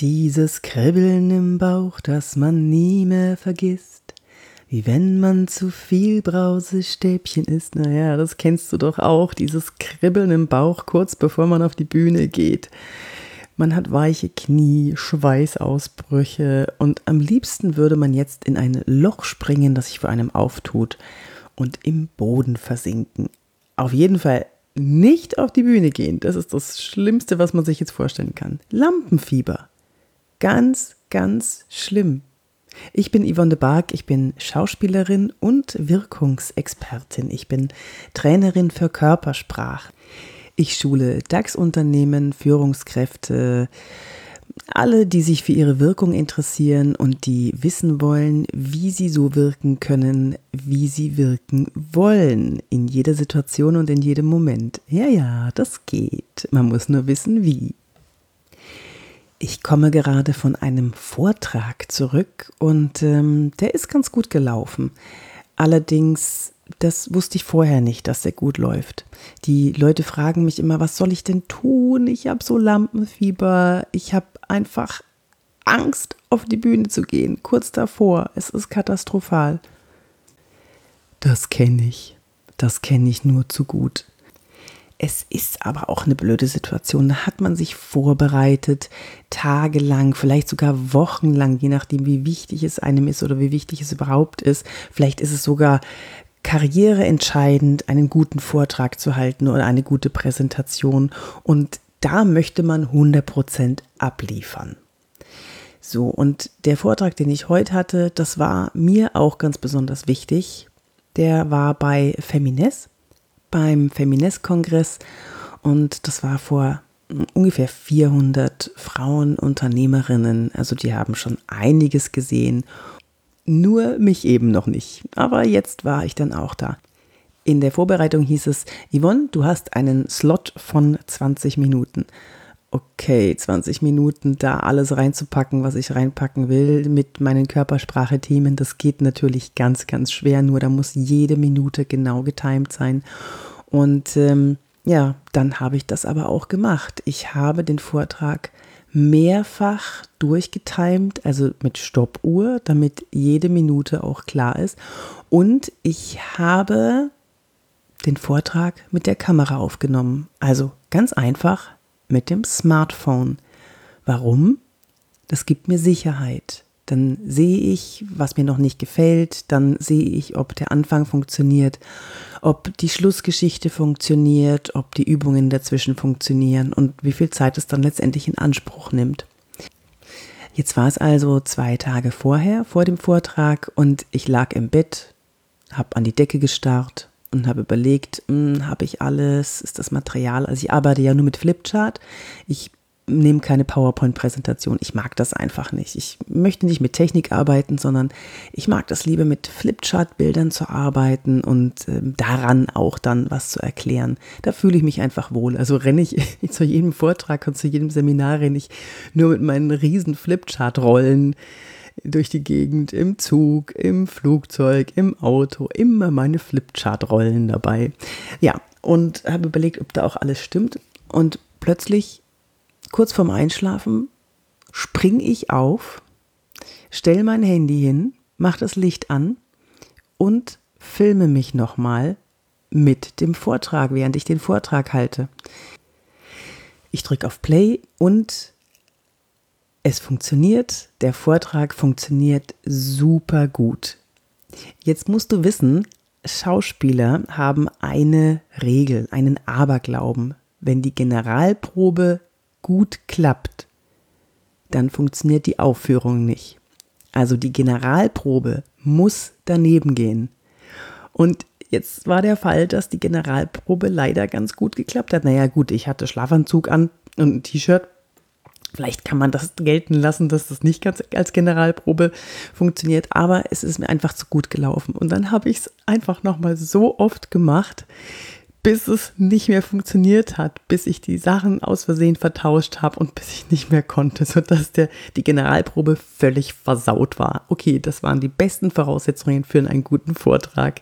Dieses Kribbeln im Bauch, das man nie mehr vergisst. Wie wenn man zu viel Brausestäbchen isst. Naja, das kennst du doch auch, dieses Kribbeln im Bauch kurz bevor man auf die Bühne geht. Man hat weiche Knie, Schweißausbrüche und am liebsten würde man jetzt in ein Loch springen, das sich vor einem auftut und im Boden versinken. Auf jeden Fall nicht auf die Bühne gehen. Das ist das Schlimmste, was man sich jetzt vorstellen kann. Lampenfieber. Ganz, ganz schlimm. Ich bin Yvonne de Barg, ich bin Schauspielerin und Wirkungsexpertin. Ich bin Trainerin für Körpersprache. Ich schule DAX-Unternehmen, Führungskräfte, alle, die sich für ihre Wirkung interessieren und die wissen wollen, wie sie so wirken können, wie sie wirken wollen, in jeder Situation und in jedem Moment. Ja, ja, das geht. Man muss nur wissen, wie. Ich komme gerade von einem Vortrag zurück und ähm, der ist ganz gut gelaufen. Allerdings, das wusste ich vorher nicht, dass der gut läuft. Die Leute fragen mich immer, was soll ich denn tun? Ich habe so Lampenfieber. Ich habe einfach Angst, auf die Bühne zu gehen, kurz davor. Es ist katastrophal. Das kenne ich. Das kenne ich nur zu gut. Es ist aber auch eine blöde Situation. Da hat man sich vorbereitet, tagelang, vielleicht sogar wochenlang, je nachdem, wie wichtig es einem ist oder wie wichtig es überhaupt ist. Vielleicht ist es sogar karriereentscheidend, einen guten Vortrag zu halten oder eine gute Präsentation. Und da möchte man 100% abliefern. So, und der Vortrag, den ich heute hatte, das war mir auch ganz besonders wichtig. Der war bei Femines, beim Femines-Kongress und das war vor ungefähr 400 Frauen, Unternehmerinnen. Also die haben schon einiges gesehen, nur mich eben noch nicht. Aber jetzt war ich dann auch da. In der Vorbereitung hieß es, Yvonne, du hast einen Slot von 20 Minuten. Okay, 20 Minuten da alles reinzupacken, was ich reinpacken will mit meinen Körpersprache-Themen, das geht natürlich ganz, ganz schwer. Nur da muss jede Minute genau getimt sein. Und ähm, ja, dann habe ich das aber auch gemacht. Ich habe den Vortrag mehrfach durchgetimt, also mit Stoppuhr, damit jede Minute auch klar ist. Und ich habe den Vortrag mit der Kamera aufgenommen. Also ganz einfach mit dem Smartphone. Warum? Das gibt mir Sicherheit. Dann sehe ich, was mir noch nicht gefällt, dann sehe ich, ob der Anfang funktioniert, ob die Schlussgeschichte funktioniert, ob die Übungen dazwischen funktionieren und wie viel Zeit es dann letztendlich in Anspruch nimmt. Jetzt war es also zwei Tage vorher, vor dem Vortrag, und ich lag im Bett, habe an die Decke gestarrt und habe überlegt, hm, habe ich alles, ist das Material, also ich arbeite ja nur mit Flipchart, ich nehme keine PowerPoint-Präsentation, ich mag das einfach nicht. Ich möchte nicht mit Technik arbeiten, sondern ich mag das lieber mit Flipchart-Bildern zu arbeiten und äh, daran auch dann was zu erklären. Da fühle ich mich einfach wohl. Also renne ich zu jedem Vortrag und zu jedem Seminar renne ich nur mit meinen riesen Flipchart-Rollen durch die Gegend, im Zug, im Flugzeug, im Auto, immer meine Flipchart-Rollen dabei. Ja, und habe überlegt, ob da auch alles stimmt. Und plötzlich, kurz vorm Einschlafen, springe ich auf, stelle mein Handy hin, mache das Licht an und filme mich nochmal mit dem Vortrag, während ich den Vortrag halte. Ich drücke auf Play und es funktioniert, der Vortrag funktioniert super gut. Jetzt musst du wissen, Schauspieler haben eine Regel, einen Aberglauben. Wenn die Generalprobe gut klappt, dann funktioniert die Aufführung nicht. Also die Generalprobe muss daneben gehen. Und jetzt war der Fall, dass die Generalprobe leider ganz gut geklappt hat. Naja gut, ich hatte Schlafanzug an und ein T-Shirt Vielleicht kann man das gelten lassen, dass das nicht ganz als Generalprobe funktioniert, aber es ist mir einfach zu gut gelaufen. Und dann habe ich es einfach nochmal so oft gemacht, bis es nicht mehr funktioniert hat, bis ich die Sachen aus Versehen vertauscht habe und bis ich nicht mehr konnte, sodass der, die Generalprobe völlig versaut war. Okay, das waren die besten Voraussetzungen für einen guten Vortrag.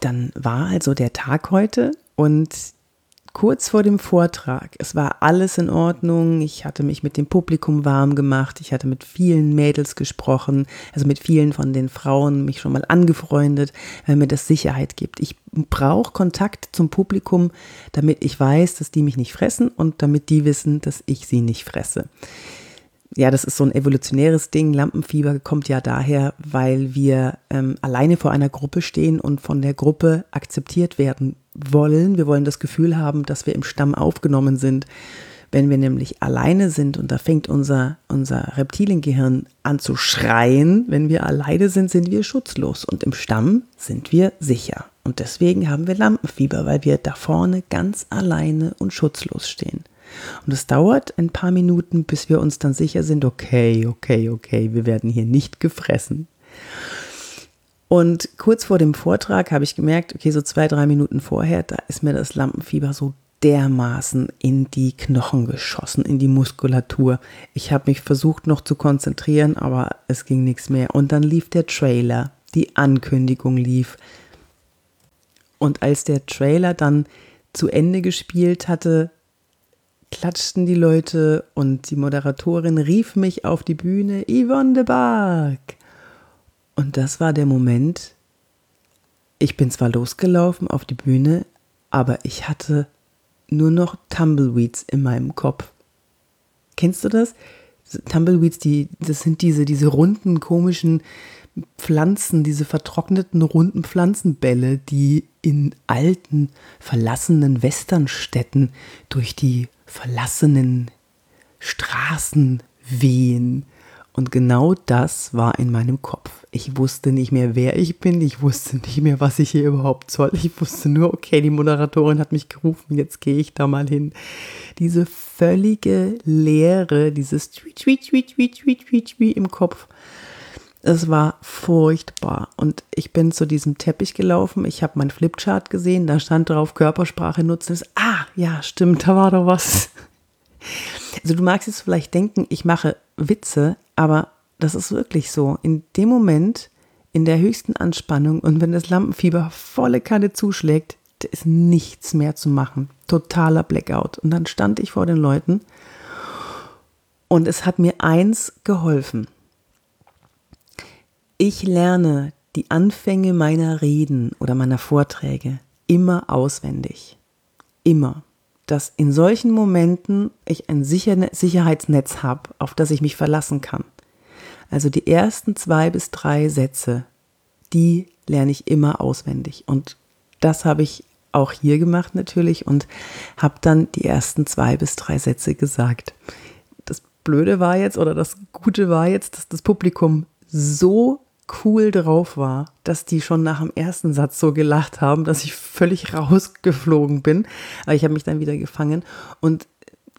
Dann war also der Tag heute und kurz vor dem Vortrag, es war alles in Ordnung, ich hatte mich mit dem Publikum warm gemacht, ich hatte mit vielen Mädels gesprochen, also mit vielen von den Frauen mich schon mal angefreundet, weil mir das Sicherheit gibt. Ich brauche Kontakt zum Publikum, damit ich weiß, dass die mich nicht fressen und damit die wissen, dass ich sie nicht fresse. Ja, das ist so ein evolutionäres Ding. Lampenfieber kommt ja daher, weil wir ähm, alleine vor einer Gruppe stehen und von der Gruppe akzeptiert werden wollen. Wir wollen das Gefühl haben, dass wir im Stamm aufgenommen sind. Wenn wir nämlich alleine sind und da fängt unser, unser Reptiliengehirn an zu schreien, wenn wir alleine sind, sind wir schutzlos und im Stamm sind wir sicher. Und deswegen haben wir Lampenfieber, weil wir da vorne ganz alleine und schutzlos stehen. Und es dauert ein paar Minuten, bis wir uns dann sicher sind, okay, okay, okay, wir werden hier nicht gefressen. Und kurz vor dem Vortrag habe ich gemerkt, okay, so zwei, drei Minuten vorher, da ist mir das Lampenfieber so dermaßen in die Knochen geschossen, in die Muskulatur. Ich habe mich versucht noch zu konzentrieren, aber es ging nichts mehr. Und dann lief der Trailer, die Ankündigung lief. Und als der Trailer dann zu Ende gespielt hatte, klatschten die Leute und die Moderatorin rief mich auf die Bühne, Yvonne de Barg. Und das war der Moment, ich bin zwar losgelaufen auf die Bühne, aber ich hatte nur noch Tumbleweeds in meinem Kopf. Kennst du das? Tumbleweeds, die, das sind diese, diese runden, komischen Pflanzen, diese vertrockneten, runden Pflanzenbälle, die in alten, verlassenen Westernstädten durch die verlassenen Straßen wehen. Und genau das war in meinem Kopf. Ich wusste nicht mehr, wer ich bin. Ich wusste nicht mehr, was ich hier überhaupt soll. Ich wusste nur, okay, die Moderatorin hat mich gerufen, jetzt gehe ich da mal hin. Diese völlige Leere, dieses Tweet, Tweet, Tweet, Tweet, Tweet, Tweet, Tweet im Kopf. Es war furchtbar. Und ich bin zu diesem Teppich gelaufen. Ich habe mein Flipchart gesehen. Da stand drauf Körpersprache nutzen. Ah, ja, stimmt, da war doch was. Also du magst jetzt vielleicht denken, ich mache Witze, aber das ist wirklich so. In dem Moment, in der höchsten Anspannung und wenn das Lampenfieber volle Kanne zuschlägt, ist nichts mehr zu machen. Totaler Blackout. Und dann stand ich vor den Leuten und es hat mir eins geholfen. Ich lerne die Anfänge meiner Reden oder meiner Vorträge immer auswendig. Immer. Dass in solchen Momenten ich ein Sicherheitsnetz habe, auf das ich mich verlassen kann. Also die ersten zwei bis drei Sätze, die lerne ich immer auswendig. Und das habe ich auch hier gemacht natürlich und habe dann die ersten zwei bis drei Sätze gesagt. Das Blöde war jetzt oder das Gute war jetzt, dass das Publikum so cool drauf war, dass die schon nach dem ersten Satz so gelacht haben, dass ich völlig rausgeflogen bin. Aber ich habe mich dann wieder gefangen. Und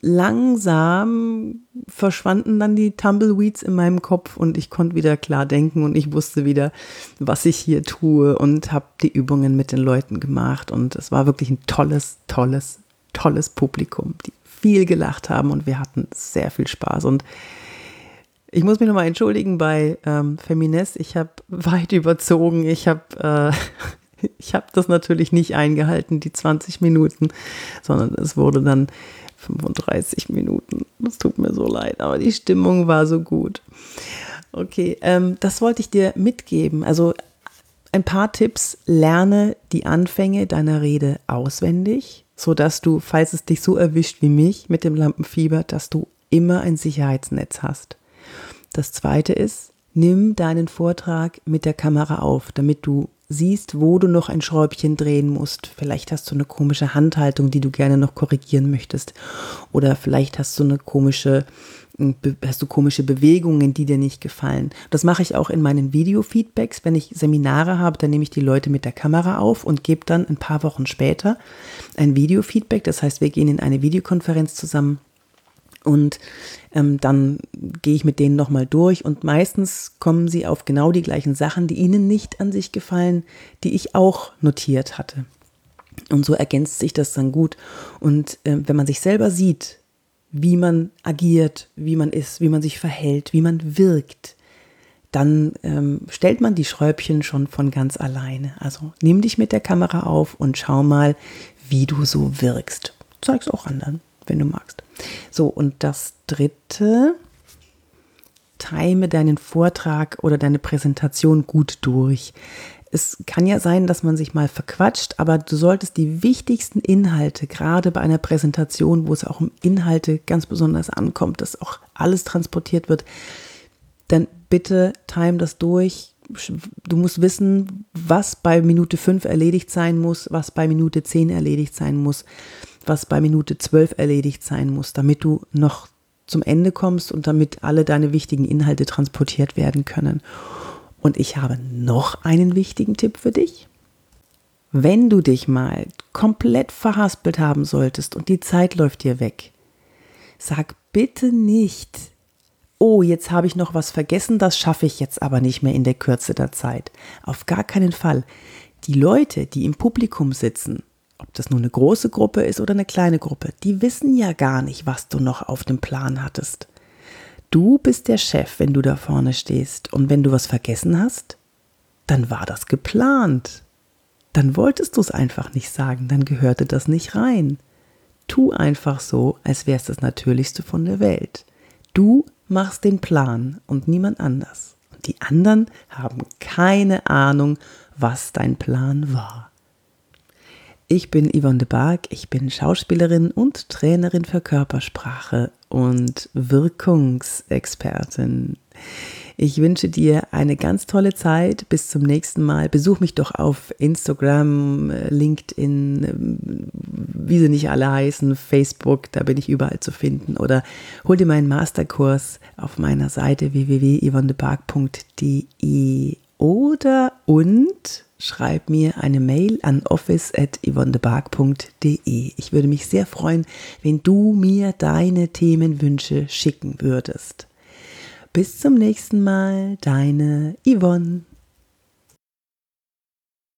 langsam verschwanden dann die Tumbleweeds in meinem Kopf und ich konnte wieder klar denken und ich wusste wieder, was ich hier tue und habe die Übungen mit den Leuten gemacht. Und es war wirklich ein tolles, tolles, tolles Publikum, die viel gelacht haben und wir hatten sehr viel Spaß. Und ich muss mich nochmal entschuldigen bei ähm, Feminist. Ich habe weit überzogen. Ich habe äh, ich das natürlich nicht eingehalten, die 20 Minuten, sondern es wurde dann 35 Minuten. Das tut mir so leid, aber die Stimmung war so gut. Okay, ähm, das wollte ich dir mitgeben. Also ein paar Tipps. Lerne die Anfänge deiner Rede auswendig, sodass du, falls es dich so erwischt wie mich mit dem Lampenfieber, dass du immer ein Sicherheitsnetz hast. Das zweite ist, nimm deinen Vortrag mit der Kamera auf, damit du siehst, wo du noch ein Schräubchen drehen musst. Vielleicht hast du eine komische Handhaltung, die du gerne noch korrigieren möchtest. Oder vielleicht hast du eine komische, hast du komische Bewegungen, die dir nicht gefallen. Das mache ich auch in meinen Video-Feedbacks. Wenn ich Seminare habe, dann nehme ich die Leute mit der Kamera auf und gebe dann ein paar Wochen später ein Video-Feedback. Das heißt, wir gehen in eine Videokonferenz zusammen und ähm, dann gehe ich mit denen nochmal durch und meistens kommen sie auf genau die gleichen Sachen, die ihnen nicht an sich gefallen, die ich auch notiert hatte. Und so ergänzt sich das dann gut. Und äh, wenn man sich selber sieht, wie man agiert, wie man ist, wie man sich verhält, wie man wirkt, dann ähm, stellt man die Schräubchen schon von ganz alleine. Also nimm dich mit der Kamera auf und schau mal, wie du so wirkst. zeig's auch anderen, wenn du magst. So, und das dritte, time deinen Vortrag oder deine Präsentation gut durch. Es kann ja sein, dass man sich mal verquatscht, aber du solltest die wichtigsten Inhalte, gerade bei einer Präsentation, wo es auch um Inhalte ganz besonders ankommt, dass auch alles transportiert wird, dann bitte time das durch. Du musst wissen, was bei Minute 5 erledigt sein muss, was bei Minute 10 erledigt sein muss, was bei Minute 12 erledigt sein muss, damit du noch zum Ende kommst und damit alle deine wichtigen Inhalte transportiert werden können. Und ich habe noch einen wichtigen Tipp für dich. Wenn du dich mal komplett verhaspelt haben solltest und die Zeit läuft dir weg, sag bitte nicht, oh, jetzt habe ich noch was vergessen, das schaffe ich jetzt aber nicht mehr in der Kürze der Zeit. Auf gar keinen Fall. Die Leute, die im Publikum sitzen, ob das nur eine große Gruppe ist oder eine kleine Gruppe, die wissen ja gar nicht, was du noch auf dem Plan hattest. Du bist der Chef, wenn du da vorne stehst. Und wenn du was vergessen hast, dann war das geplant. Dann wolltest du es einfach nicht sagen, dann gehörte das nicht rein. Tu einfach so, als wär's das Natürlichste von der Welt. Du machst den Plan und niemand anders. Und die anderen haben keine Ahnung, was dein Plan war. Ich bin Yvonne de Barg, ich bin Schauspielerin und Trainerin für Körpersprache und Wirkungsexpertin. Ich wünsche dir eine ganz tolle Zeit. Bis zum nächsten Mal. Besuch mich doch auf Instagram, LinkedIn, wie sie nicht alle heißen, Facebook, da bin ich überall zu finden. Oder hol dir meinen Masterkurs auf meiner Seite www.yvonnebark.de oder und schreib mir eine Mail an office.yvonnebark.de. Ich würde mich sehr freuen, wenn du mir deine Themenwünsche schicken würdest. Bis zum nächsten Mal, deine Yvonne.